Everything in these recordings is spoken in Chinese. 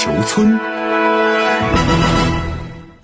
球村，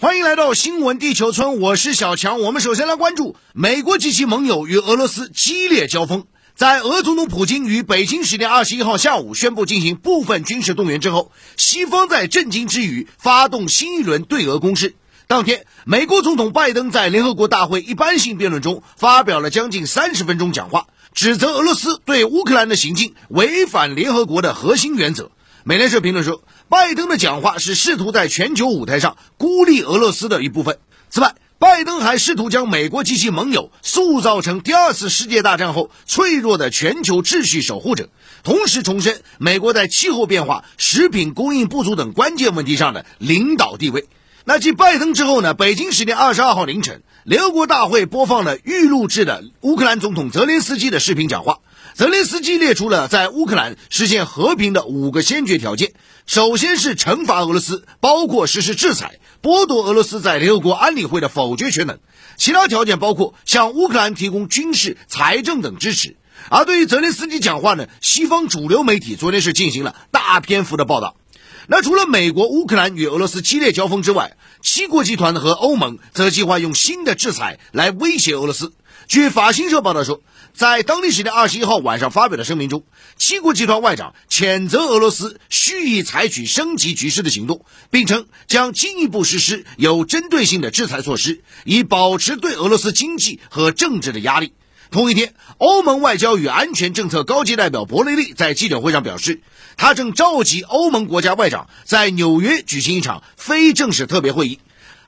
欢迎来到新闻地球村，我是小强。我们首先来关注美国及其盟友与俄罗斯激烈交锋。在俄总统普京于北京时间二十一号下午宣布进行部分军事动员之后，西方在震惊之余发动新一轮对俄攻势。当天，美国总统拜登在联合国大会一般性辩论中发表了将近三十分钟讲话，指责俄罗斯对乌克兰的行径违反联合国的核心原则。美联社评论说，拜登的讲话是试图在全球舞台上孤立俄罗斯的一部分。此外，拜登还试图将美国及其盟友塑造成第二次世界大战后脆弱的全球秩序守护者，同时重申美国在气候变化、食品供应不足等关键问题上的领导地位。那继拜登之后呢？北京时间二十二号凌晨，联合国大会播放了预录制的乌克兰总统泽连斯基的视频讲话。泽连斯基列出了在乌克兰实现和平的五个先决条件，首先是惩罚俄罗斯，包括实施制裁。剥夺俄罗斯在联合国安理会的否决权等，其他条件包括向乌克兰提供军事、财政等支持。而对于泽连斯基讲话呢，西方主流媒体昨天是进行了大篇幅的报道。那除了美国、乌克兰与俄罗斯激烈交锋之外，七国集团和欧盟则计划用新的制裁来威胁俄罗斯。据法新社报道说，在当地时间二十一号晚上发表的声明中，七国集团外长谴责俄罗斯蓄意采取升级局势的行动，并称将进一步实施有针对性的制裁措施，以保持对俄罗斯经济和政治的压力。同一天，欧盟外交与安全政策高级代表博雷利在记者会上表示，他正召集欧盟国家外长在纽约举行一场非正式特别会议。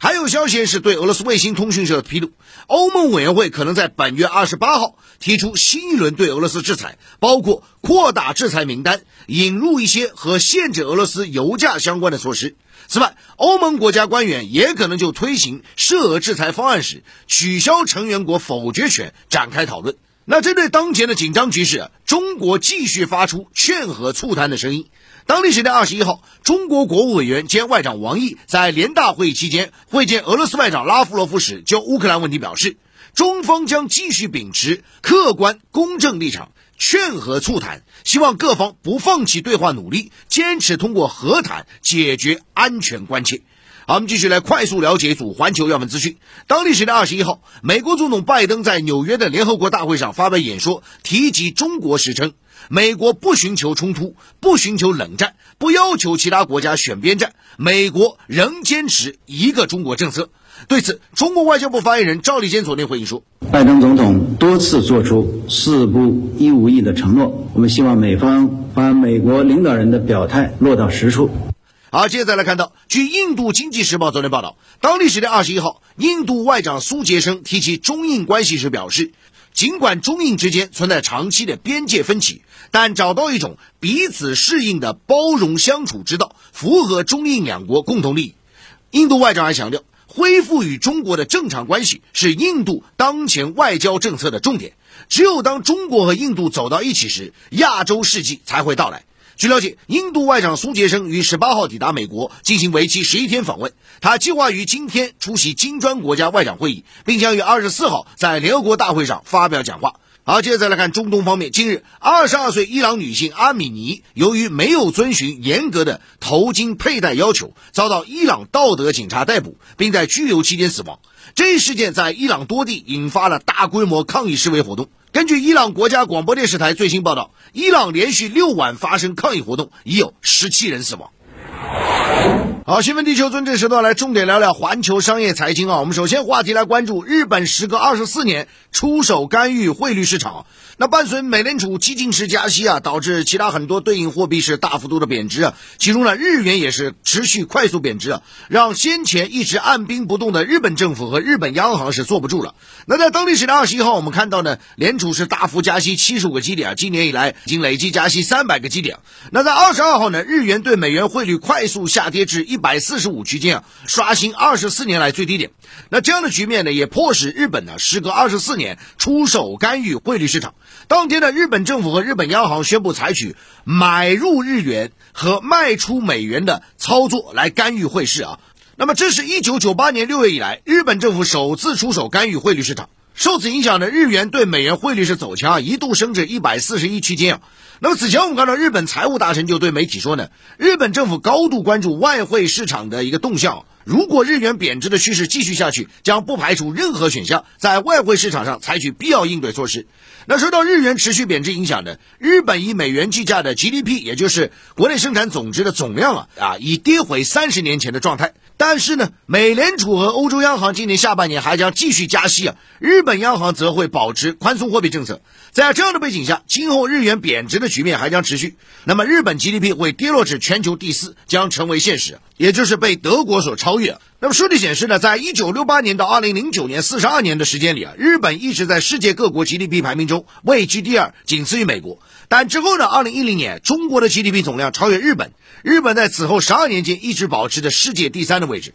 还有消息是对俄罗斯卫星通讯社的披露，欧盟委员会可能在本月二十八号提出新一轮对俄罗斯制裁，包括扩大制裁名单、引入一些和限制俄罗斯油价相关的措施。此外，欧盟国家官员也可能就推行涉俄制裁方案时取消成员国否决权展开讨论。那针对当前的紧张局势，中国继续发出劝和促谈的声音。当地时间二十一号，中国国务委员兼外长王毅在联大会议期间会见俄罗斯外长拉夫罗夫时，就乌克兰问题表示，中方将继续秉持客观公正立场，劝和促谈，希望各方不放弃对话努力，坚持通过和谈解决安全关切。好，我们继续来快速了解一组环球要闻资讯。当地时间二十一号，美国总统拜登在纽约的联合国大会上发表演说，提及中国时称。美国不寻求冲突，不寻求冷战，不要求其他国家选边站。美国仍坚持一个中国政策。对此，中国外交部发言人赵立坚昨天回应说：“拜登总统多次做出‘四不一无意’的承诺，我们希望美方把美国领导人的表态落到实处。”好，接着来看到，据印度经济时报昨天报道，当地时间二十一号，印度外长苏杰生提起中印关系时表示。尽管中印之间存在长期的边界分歧，但找到一种彼此适应的包容相处之道，符合中印两国共同利益。印度外长还强调，恢复与中国的正常关系是印度当前外交政策的重点。只有当中国和印度走到一起时，亚洲世纪才会到来。据了解，印度外长苏杰生于十八号抵达美国，进行为期十一天访问。他计划于今天出席金砖国家外长会议，并将于二十四号在联合国大会上发表讲话。好，接着再来看中东方面。近日，二十二岁伊朗女性阿米尼由于没有遵循严格的头巾佩戴要求，遭到伊朗道德警察逮捕，并在拘留期间死亡。这一事件在伊朗多地引发了大规模抗议示威活动。根据伊朗国家广播电视台最新报道，伊朗连续六晚发生抗议活动，已有十七人死亡。好，新闻地球村这时段来重点聊聊环球商业财经啊。我们首先话题来关注日本时隔二十四年出手干预汇率市场。那伴随美联储激进式加息啊，导致其他很多对应货币是大幅度的贬值啊。其中呢，日元也是持续快速贬值啊，让先前一直按兵不动的日本政府和日本央行是坐不住了。那在当地时间二十一号，我们看到呢，联储是大幅加息七十五个基点啊，今年以来已经累计加息三百个基点。那在二十二号呢，日元对美元汇率快速下跌至一百四十五区间啊，刷新二十四年来最低点。那这样的局面呢，也迫使日本呢，时隔二十四年出手干预汇率市场。当天呢日本政府和日本央行宣布采取买入日元和卖出美元的操作来干预汇市啊。那么，这是一九九八年六月以来日本政府首次出手干预汇率市场。受此影响呢，日元对美元汇率是走强，一度升至一百四十一区间啊。那么此前我们看到日本财务大臣就对媒体说呢，日本政府高度关注外汇市场的一个动向。如果日元贬值的趋势继续下去，将不排除任何选项在外汇市场上采取必要应对措施。那受到日元持续贬值影响的日本以美元计价的 GDP，也就是国内生产总值的总量啊啊，已跌回三十年前的状态。但是呢，美联储和欧洲央行今年下半年还将继续加息啊，日本央行则会保持宽松货币政策。在这样的背景下，今后日元贬值的局面还将持续。那么，日本 GDP 会跌落至全球第四，将成为现实，也就是被德国所超越。那么数据显示呢，在一九六八年到二零零九年四十二年的时间里啊，日本一直在世界各国 GDP 排名中位居第二，仅次于美国。但之后呢，二零一零年中国的 GDP 总量超越日本，日本在此后十二年间一直保持着世界第三的位置。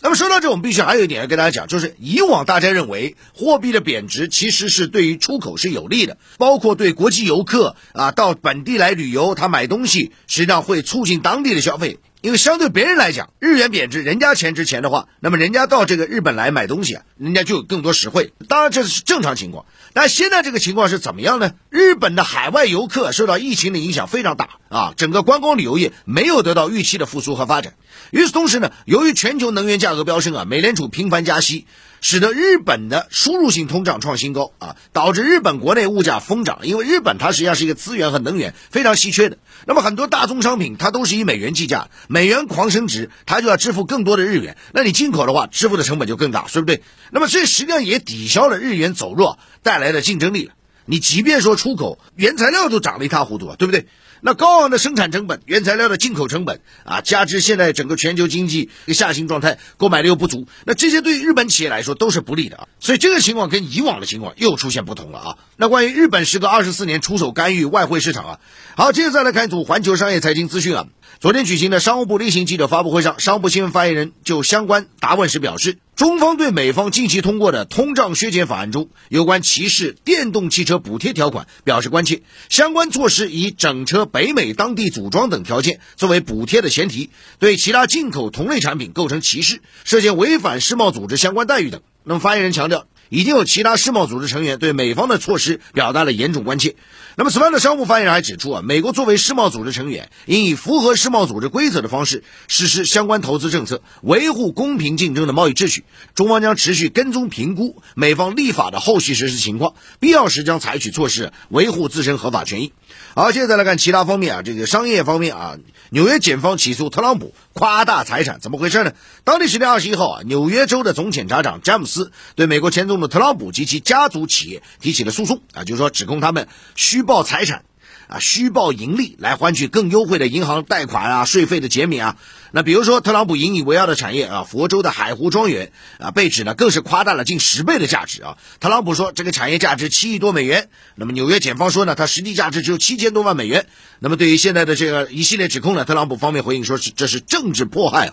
那么说到这，我们必须还有一点要跟大家讲，就是以往大家认为货币的贬值其实是对于出口是有利的，包括对国际游客啊到本地来旅游，他买东西实际上会促进当地的消费。因为相对别人来讲，日元贬值，人家钱值钱的话，那么人家到这个日本来买东西，人家就有更多实惠。当然这是正常情况，但现在这个情况是怎么样呢？日本的海外游客受到疫情的影响非常大啊，整个观光旅游业没有得到预期的复苏和发展。与此同时呢，由于全球能源价格飙升啊，美联储频繁加息。使得日本的输入性通胀创新高啊，导致日本国内物价疯涨。因为日本它实际上是一个资源和能源非常稀缺的，那么很多大宗商品它都是以美元计价，美元狂升值，它就要支付更多的日元。那你进口的话，支付的成本就更大，对不对？那么这实际上也抵消了日元走弱带来的竞争力。你即便说出口原材料都涨得一塌糊涂啊，对不对？那高昂的生产成本、原材料的进口成本啊，加之现在整个全球经济下行状态，购买力又不足，那这些对于日本企业来说都是不利的啊。所以这个情况跟以往的情况又出现不同了啊。那关于日本时隔二十四年出手干预外汇市场啊，好，接着再来看一组环球商业财经资讯啊。昨天举行的商务部例行记者发布会上，商务部新闻发言人就相关答问时表示，中方对美方近期通过的通胀削减法案中有关歧视电动汽车补贴条款表示关切。相关措施以整车北美当地组装等条件作为补贴的前提，对其他进口同类产品构成歧视，涉嫌违反世贸组织相关待遇等。那么发言人强调。已经有其他世贸组织成员对美方的措施表达了严重关切。那么，此外的商务发言人还指出啊，美国作为世贸组织成员，应以符合世贸组织规则的方式实施相关投资政策，维护公平竞争的贸易秩序。中方将持续跟踪评估美方立法的后续实施情况，必要时将采取措施维护自身合法权益。好，现在来看其他方面啊，这个商业方面啊，纽约检方起诉特朗普夸大财产，怎么回事呢？当地时间二十一号啊，纽约州的总检察长詹姆斯对美国前总统特朗普及其家族企业提起了诉讼啊，就是说指控他们虚报财产。啊，虚报盈利来换取更优惠的银行贷款啊，税费的减免啊。那比如说，特朗普引以为傲的产业啊，佛州的海湖庄园啊，被指呢更是夸大了近十倍的价值啊。特朗普说这个产业价值七亿多美元，那么纽约检方说呢，它实际价值只有七千多万美元。那么对于现在的这个一系列指控呢，特朗普方面回应说是这是政治迫害。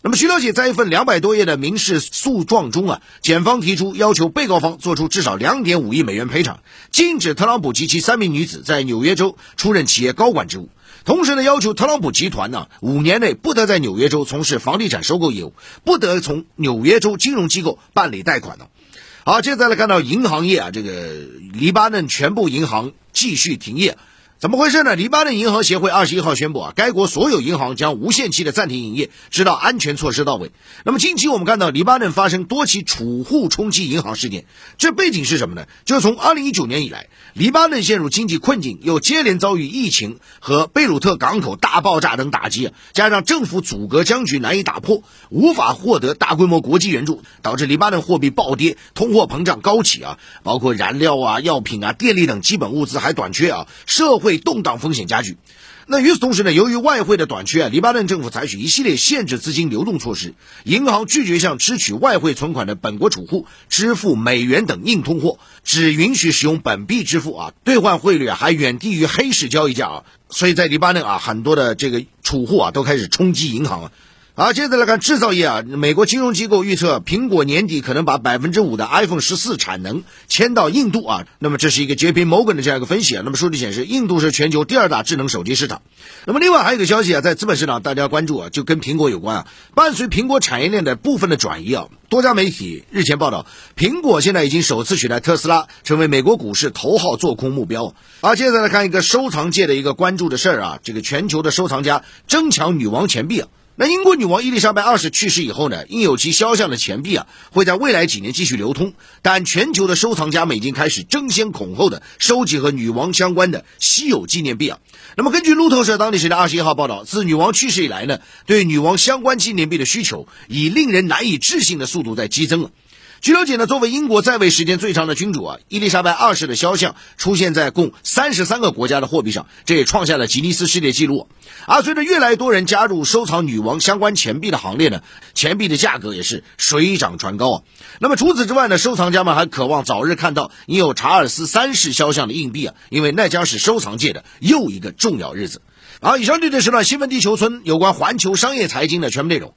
那么，据了解，在一份两百多页的民事诉状中啊，检方提出要求被告方做出至少两点五亿美元赔偿，禁止特朗普及其三名女子在纽约州出任企业高管职务，同时呢，要求特朗普集团呢五年内不得在纽约州从事房地产收购业务，不得从纽约州金融机构办理贷款呢。好，接着再来看到银行业啊，这个黎巴嫩全部银行继续停业。怎么回事呢？黎巴嫩银行协会二十一号宣布啊，该国所有银行将无限期的暂停营业，直到安全措施到位。那么近期我们看到黎巴嫩发生多起储户冲击银行事件，这背景是什么呢？就是从二零一九年以来，黎巴嫩陷入经济困境，又接连遭遇疫情和贝鲁特港口大爆炸等打击，加上政府阻隔僵局难以打破，无法获得大规模国际援助，导致黎巴嫩货币暴跌，通货膨胀高企啊，包括燃料啊、药品啊、电力等基本物资还短缺啊，社会。会动荡风险加剧。那与此同时呢，由于外汇的短缺啊，黎巴嫩政府采取一系列限制资金流动措施，银行拒绝向支取外汇存款的本国储户支付美元等硬通货，只允许使用本币支付啊，兑换汇率还远低于黑市交易价啊。所以在黎巴嫩啊，很多的这个储户啊都开始冲击银行啊。好，接着来看制造业啊，美国金融机构预测，苹果年底可能把百分之五的 iPhone 十四产能迁到印度啊。那么这是一个 JP Morgan 的这样一个分析啊。那么数据显示，印度是全球第二大智能手机市场。那么另外还有一个消息啊，在资本市场大家关注啊，就跟苹果有关啊。伴随苹果产业链的部分的转移啊，多家媒体日前报道，苹果现在已经首次取代特斯拉成为美国股市头号做空目标。啊，接着来看一个收藏界的一个关注的事儿啊，这个全球的收藏家争抢女王钱币啊。那英国女王伊丽莎白二世去世以后呢，印有其肖像的钱币啊，会在未来几年继续流通。但全球的收藏家们已经开始争先恐后的收集和女王相关的稀有纪念币啊。那么根据路透社当地时间二十一号报道，自女王去世以来呢，对女王相关纪念币的需求以令人难以置信的速度在激增啊。据了解呢，作为英国在位时间最长的君主啊，伊丽莎白二世的肖像出现在共三十三个国家的货币上，这也创下了吉尼斯世界纪录。而随着越来越多人加入收藏女王相关钱币的行列呢，钱币的价格也是水涨船高啊。那么除此之外呢，收藏家们还渴望早日看到印有查尔斯三世肖像的硬币啊，因为那将是收藏界的又一个重要日子。好，以上就是呢新闻地球村有关环球商业财经的全部内容。